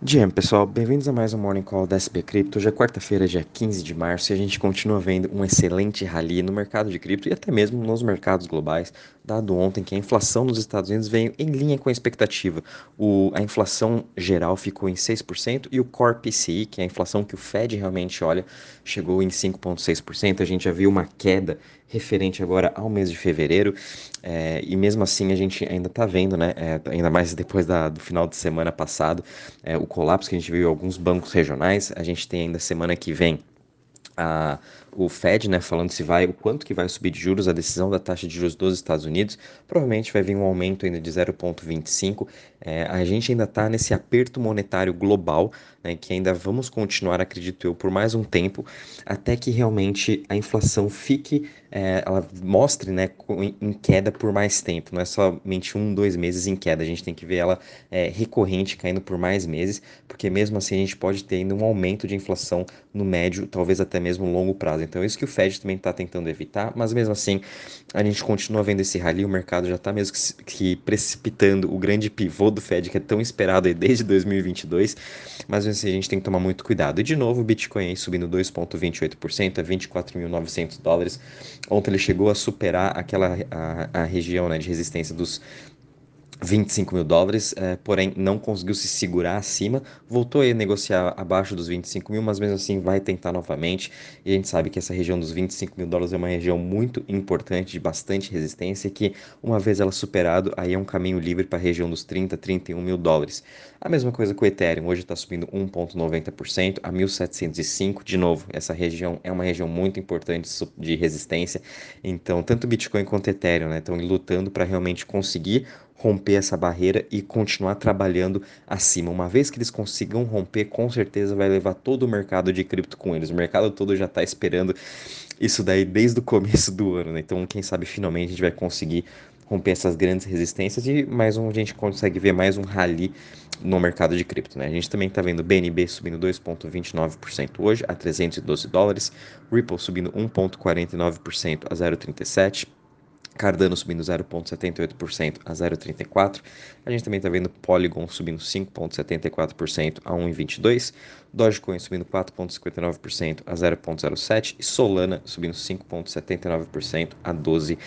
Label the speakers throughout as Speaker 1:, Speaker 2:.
Speaker 1: Dia, pessoal, bem-vindos a mais um Morning Call da SP Cripto. Hoje é quarta-feira, dia 15 de março, e a gente continua vendo um excelente rally no mercado de cripto e até mesmo nos mercados globais, dado ontem que a inflação nos Estados Unidos veio em linha com a expectativa. O, a inflação geral ficou em 6% e o Core PCI, que é a inflação que o Fed realmente olha, chegou em 5,6%. A gente já viu uma queda referente agora ao mês de fevereiro, é, e mesmo assim a gente ainda está vendo, né, é, ainda mais depois da, do final de semana passado, é, o colapso que a gente viu em alguns bancos regionais, a gente tem ainda semana que vem a, o Fed, né, falando se vai, o quanto que vai subir de juros, a decisão da taxa de juros dos Estados Unidos, provavelmente vai vir um aumento ainda de 0,25. É, a gente ainda está nesse aperto monetário global, né, que ainda vamos continuar, acredito eu, por mais um tempo, até que realmente a inflação fique, é, ela mostre, né, em queda por mais tempo, não é somente um, dois meses em queda, a gente tem que ver ela é, recorrente, caindo por mais meses, porque mesmo assim a gente pode ter ainda um aumento de inflação no médio, talvez até mesmo longo prazo. Então, isso que o Fed também está tentando evitar, mas mesmo assim, a gente continua vendo esse rally, o mercado já está mesmo que, que, precipitando o grande pivô do Fed, que é tão esperado desde 2022, mas mesmo assim, a gente tem que tomar muito cuidado. E de novo, o Bitcoin aí subindo 2,28% a 24.900 dólares. Ontem ele chegou a superar aquela a, a região né, de resistência dos 25 mil dólares, é, porém não conseguiu se segurar acima, voltou a negociar abaixo dos 25 mil, mas mesmo assim vai tentar novamente. E a gente sabe que essa região dos 25 mil dólares é uma região muito importante, de bastante resistência, que uma vez ela superado, aí é um caminho livre para a região dos 30, 31 mil dólares. A mesma coisa com o Ethereum, hoje está subindo 1,90% a 1.705. De novo, essa região é uma região muito importante de resistência, então tanto Bitcoin quanto Ethereum estão né, lutando para realmente conseguir romper essa barreira e continuar trabalhando acima. Uma vez que eles consigam romper, com certeza vai levar todo o mercado de cripto com eles. O mercado todo já está esperando isso daí desde o começo do ano, né? Então, quem sabe finalmente a gente vai conseguir romper essas grandes resistências e mais um a gente consegue ver mais um rally no mercado de cripto, né? A gente também está vendo BNB subindo 2.29% hoje a 312 dólares, Ripple subindo 1.49% a 0.37 Cardano subindo 0,78% a 0,34%. A gente também está vendo Polygon subindo 5,74% a 1,22%. Dogecoin subindo 4,59% a 0,07%. E Solana subindo 5,79% a 12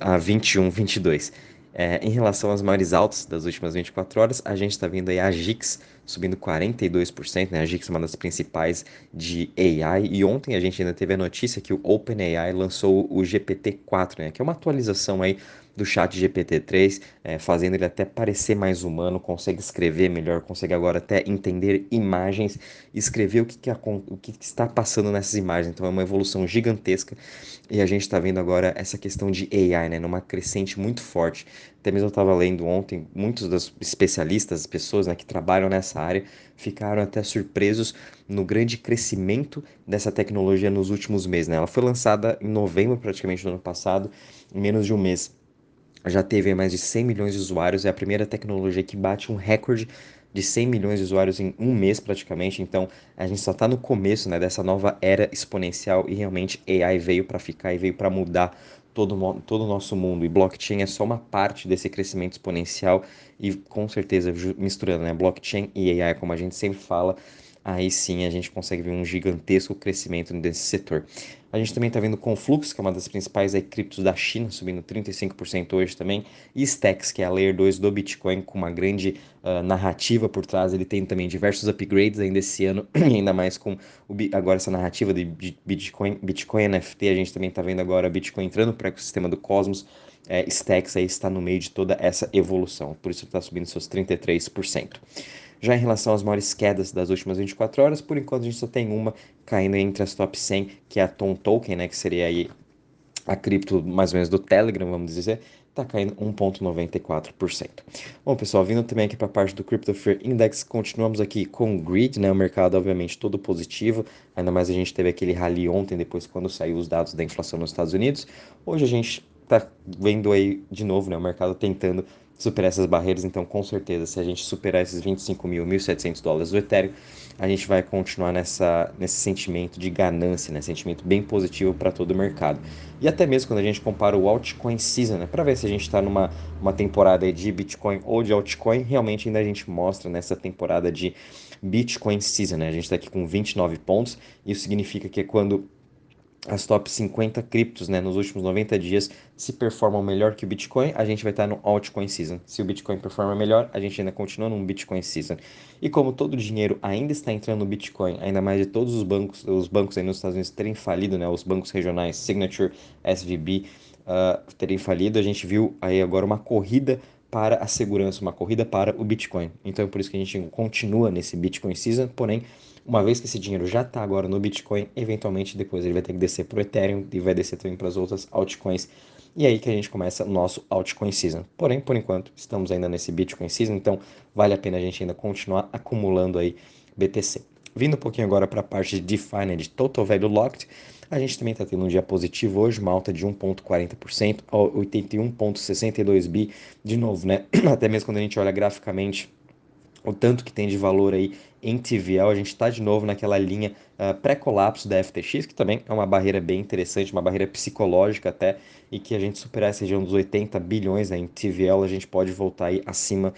Speaker 1: a 21,22%. É, em relação às maiores altas das últimas 24 horas, a gente está vendo aí a GIX subindo 42%, né? A GIX é uma das principais de AI, e ontem a gente ainda teve a notícia que o OpenAI lançou o GPT-4, né? Que é uma atualização aí do chat GPT-3, é, fazendo ele até parecer mais humano, consegue escrever melhor, consegue agora até entender imagens, escrever o que, que, o que está passando nessas imagens. Então é uma evolução gigantesca e a gente está vendo agora essa questão de AI, né, numa crescente muito forte. Até mesmo eu estava lendo ontem, muitos dos especialistas, pessoas né, que trabalham nessa área, ficaram até surpresos no grande crescimento dessa tecnologia nos últimos meses. Né? Ela foi lançada em novembro praticamente do ano passado, em menos de um mês já teve mais de 100 milhões de usuários, é a primeira tecnologia que bate um recorde de 100 milhões de usuários em um mês praticamente, então a gente só está no começo né, dessa nova era exponencial e realmente AI veio para ficar e veio para mudar todo, todo o nosso mundo. E blockchain é só uma parte desse crescimento exponencial e com certeza misturando né, blockchain e AI, como a gente sempre fala, aí sim a gente consegue ver um gigantesco crescimento desse setor. A gente também está vendo Conflux, que é uma das principais aí, criptos da China, subindo 35% hoje também, e Stacks, que é a Layer 2 do Bitcoin, com uma grande uh, narrativa por trás. Ele tem também diversos upgrades ainda esse ano, ainda mais com o, agora essa narrativa de Bitcoin, Bitcoin NFT. A gente também está vendo agora Bitcoin entrando para o ecossistema do Cosmos. É, Stacks aí está no meio de toda essa evolução, por isso está subindo seus 33%. Já em relação às maiores quedas das últimas 24 horas, por enquanto a gente só tem uma caindo entre as top 100, que é a Tom Token, né, que seria aí a cripto mais ou menos do Telegram, vamos dizer, está caindo 1,94%. Bom, pessoal, vindo também aqui para a parte do Crypto Fear Index, continuamos aqui com o Grid, né, o mercado obviamente todo positivo, ainda mais a gente teve aquele rally ontem, depois quando saiu os dados da inflação nos Estados Unidos. Hoje a gente está vendo aí de novo, né, o mercado tentando superar essas barreiras. Então, com certeza, se a gente superar esses 25 mil, 1.700 dólares do Ethereum, a gente vai continuar nessa, nesse sentimento de ganância, né? sentimento bem positivo para todo o mercado. E até mesmo quando a gente compara o altcoin season, né? para ver se a gente está numa uma temporada de Bitcoin ou de altcoin, realmente ainda a gente mostra nessa temporada de Bitcoin season. Né? A gente está aqui com 29 pontos, isso significa que quando as top 50 criptos né, nos últimos 90 dias se performam melhor que o Bitcoin, a gente vai estar no altcoin season. Se o Bitcoin performa melhor, a gente ainda continua no Bitcoin season. E como todo o dinheiro ainda está entrando no Bitcoin, ainda mais de todos os bancos, os bancos aí nos Estados Unidos terem falido, né, os bancos regionais, Signature, SVB, uh, terem falido, a gente viu aí agora uma corrida para a segurança, uma corrida para o Bitcoin. Então é por isso que a gente continua nesse Bitcoin season, porém uma vez que esse dinheiro já está agora no Bitcoin, eventualmente depois ele vai ter que descer para o Ethereum e vai descer também para as outras altcoins. E aí que a gente começa o nosso altcoin season. Porém, por enquanto, estamos ainda nesse Bitcoin season, então vale a pena a gente ainda continuar acumulando aí BTC. Vindo um pouquinho agora para a parte de DeFi, né, de Total Value Locked, a gente também está tendo um dia positivo hoje, uma alta de 1,40% a 81,62 bi. De novo, né? Até mesmo quando a gente olha graficamente o tanto que tem de valor aí em TVL, a gente está de novo naquela linha uh, pré-colapso da FTX, que também é uma barreira bem interessante, uma barreira psicológica até, e que a gente superar essa região dos 80 bilhões né, em TVL, a gente pode voltar aí acima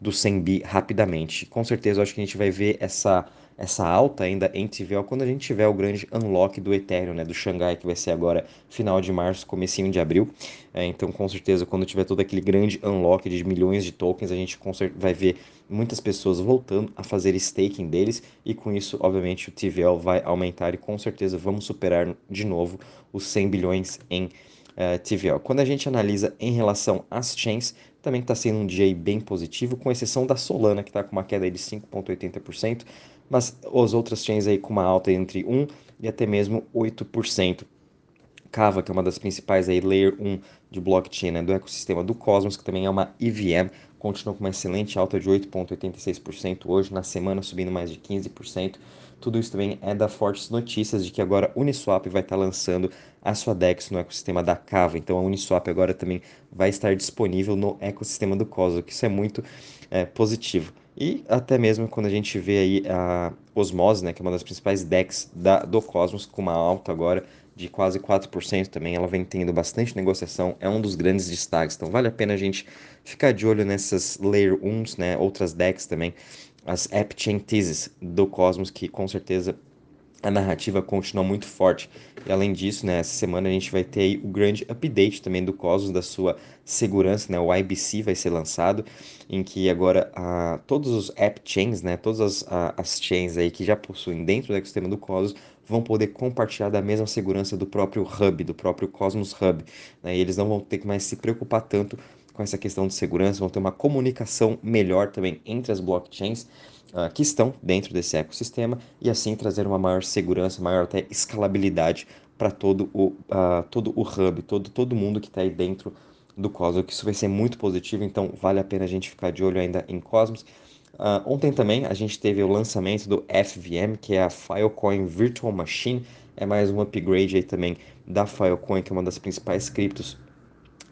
Speaker 1: do 100 bi rapidamente. Com certeza, eu acho que a gente vai ver essa essa alta ainda em TVL quando a gente tiver o grande unlock do Ethereum, né, do Xangai, que vai ser agora final de março, comecinho de abril. É, então, com certeza, quando tiver todo aquele grande unlock de milhões de tokens, a gente vai ver muitas pessoas voltando a fazer staking deles e com isso, obviamente, o TVL vai aumentar e com certeza vamos superar de novo os 100 bilhões em uh, é, TVL. Quando a gente analisa em relação às chains, também está sendo um dia bem positivo, com exceção da Solana, que está com uma queda de 5,80% mas as outras chains aí com uma alta entre 1 e até mesmo 8%. Kava, que é uma das principais aí, Layer 1 de blockchain né, do ecossistema do Cosmos, que também é uma EVM, continua com uma excelente alta de 8,86% hoje, na semana subindo mais de 15%. Tudo isso também é da fortes notícias de que agora a Uniswap vai estar lançando a sua DEX no ecossistema da Kava. Então a Uniswap agora também vai estar disponível no ecossistema do Cosmos, que isso é muito é, positivo. E até mesmo quando a gente vê aí a Osmose, né, que é uma das principais DEX da, do Cosmos, com uma alta agora de quase 4% também, ela vem tendo bastante negociação, é um dos grandes destaques. Então vale a pena a gente ficar de olho nessas Layer 1s, né, outras DEX também, as App Chain Thesis do Cosmos, que com certeza a narrativa continua muito forte. E além disso, né, essa semana a gente vai ter o grande update também do Cosmos, da sua segurança, né, o IBC vai ser lançado, em que agora uh, todos os app chains, né, todas as, as chains aí que já possuem dentro do ecossistema do Cosmos vão poder compartilhar da mesma segurança do próprio hub, do próprio Cosmos Hub. Né, e eles não vão ter que mais se preocupar tanto com essa questão de segurança, vão ter uma comunicação melhor também entre as blockchains uh, que estão dentro desse ecossistema e assim trazer uma maior segurança, maior até escalabilidade para todo o uh, todo o hub, todo todo mundo que está aí dentro do Cosmos, que isso vai ser muito positivo, então vale a pena a gente ficar de olho ainda em Cosmos. Uh, ontem também a gente teve o lançamento do FVM, que é a Filecoin Virtual Machine, é mais um upgrade aí também da Filecoin, que é uma das principais criptos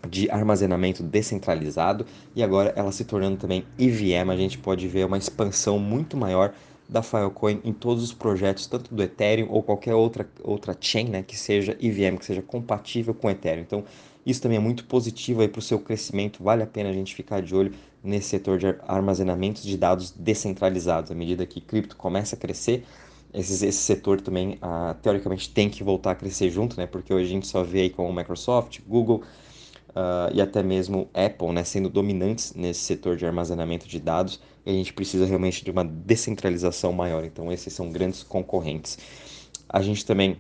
Speaker 1: de armazenamento descentralizado e agora ela se tornando também EVM, a gente pode ver uma expansão muito maior da Filecoin em todos os projetos, tanto do Ethereum ou qualquer outra, outra chain né, que seja EVM, que seja compatível com Ethereum. Então, isso também é muito positivo para o seu crescimento, vale a pena a gente ficar de olho nesse setor de armazenamento de dados descentralizados. À medida que cripto começa a crescer, esse, esse setor também, ah, teoricamente, tem que voltar a crescer junto, né? porque hoje a gente só vê aí com Microsoft, Google, uh, e até mesmo Apple né, sendo dominantes nesse setor de armazenamento de dados, a gente precisa realmente de uma descentralização maior. Então, esses são grandes concorrentes. A gente também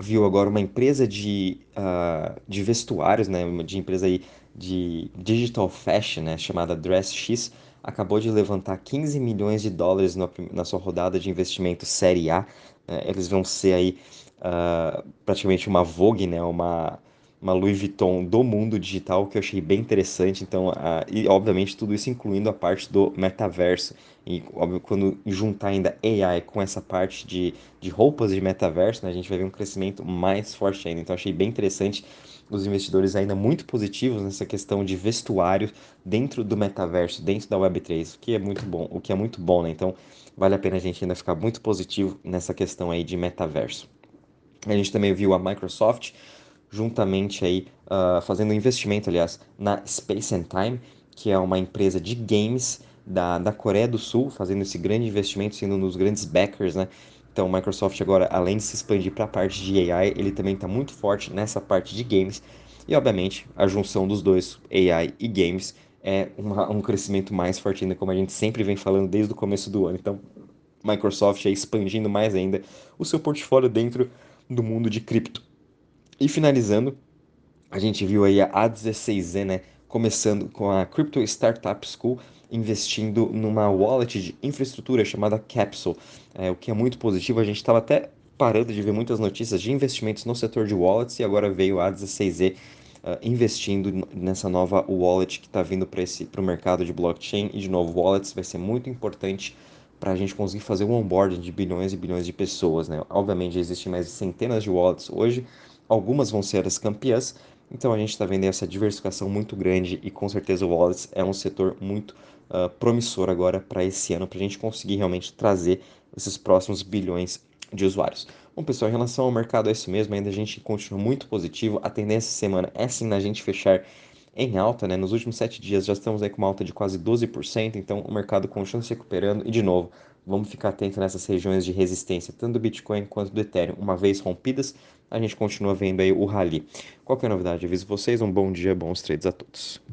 Speaker 1: viu agora uma empresa de, uh, de vestuários, né, de empresa aí de digital fashion, né, chamada DressX, acabou de levantar 15 milhões de dólares na, na sua rodada de investimento Série A. Né, eles vão ser aí uh, praticamente uma Vogue, né, uma uma Louis Vuitton do mundo digital que eu achei bem interessante. Então, a, e obviamente tudo isso incluindo a parte do metaverso. E óbvio, quando juntar ainda AI com essa parte de, de roupas de metaverso, né, a gente vai ver um crescimento mais forte ainda. Então, achei bem interessante os investidores ainda muito positivos nessa questão de vestuário dentro do metaverso, dentro da Web3, o que é muito bom, o que é muito bom, né? Então, vale a pena a gente ainda ficar muito positivo nessa questão aí de metaverso. A gente também viu a Microsoft juntamente aí uh, fazendo um investimento, aliás, na Space and Time, que é uma empresa de games da, da Coreia do Sul, fazendo esse grande investimento, sendo um dos grandes backers, né? Então, Microsoft agora, além de se expandir para a parte de AI, ele também está muito forte nessa parte de games. E, obviamente, a junção dos dois, AI e games, é uma, um crescimento mais forte ainda, como a gente sempre vem falando desde o começo do ano. Então, Microsoft é expandindo mais ainda o seu portfólio dentro do mundo de cripto. E finalizando, a gente viu aí a A16Z, né, começando com a Crypto Startup School, investindo numa wallet de infraestrutura chamada Capsule, é, o que é muito positivo. A gente estava até parando de ver muitas notícias de investimentos no setor de wallets e agora veio a A16Z uh, investindo nessa nova wallet que está vindo para o mercado de blockchain. E de novo, wallets vai ser muito importante para a gente conseguir fazer o onboarding de bilhões e bilhões de pessoas. Né? Obviamente, existem mais de centenas de wallets hoje, algumas vão ser as campeãs, então a gente está vendo essa diversificação muito grande e com certeza o wallets é um setor muito uh, promissor agora para esse ano, para a gente conseguir realmente trazer esses próximos bilhões de usuários. Bom, pessoal, em relação ao mercado é isso mesmo, ainda a gente continua muito positivo. A tendência semana é sim na gente fechar em alta, né? Nos últimos sete dias já estamos aí com uma alta de quase 12%, então o mercado continua se recuperando e de novo, vamos ficar atento nessas regiões de resistência, tanto do Bitcoin quanto do Ethereum. Uma vez rompidas, a gente continua vendo aí o rally. Qualquer novidade, aviso vocês. Um bom dia, bons trades a todos.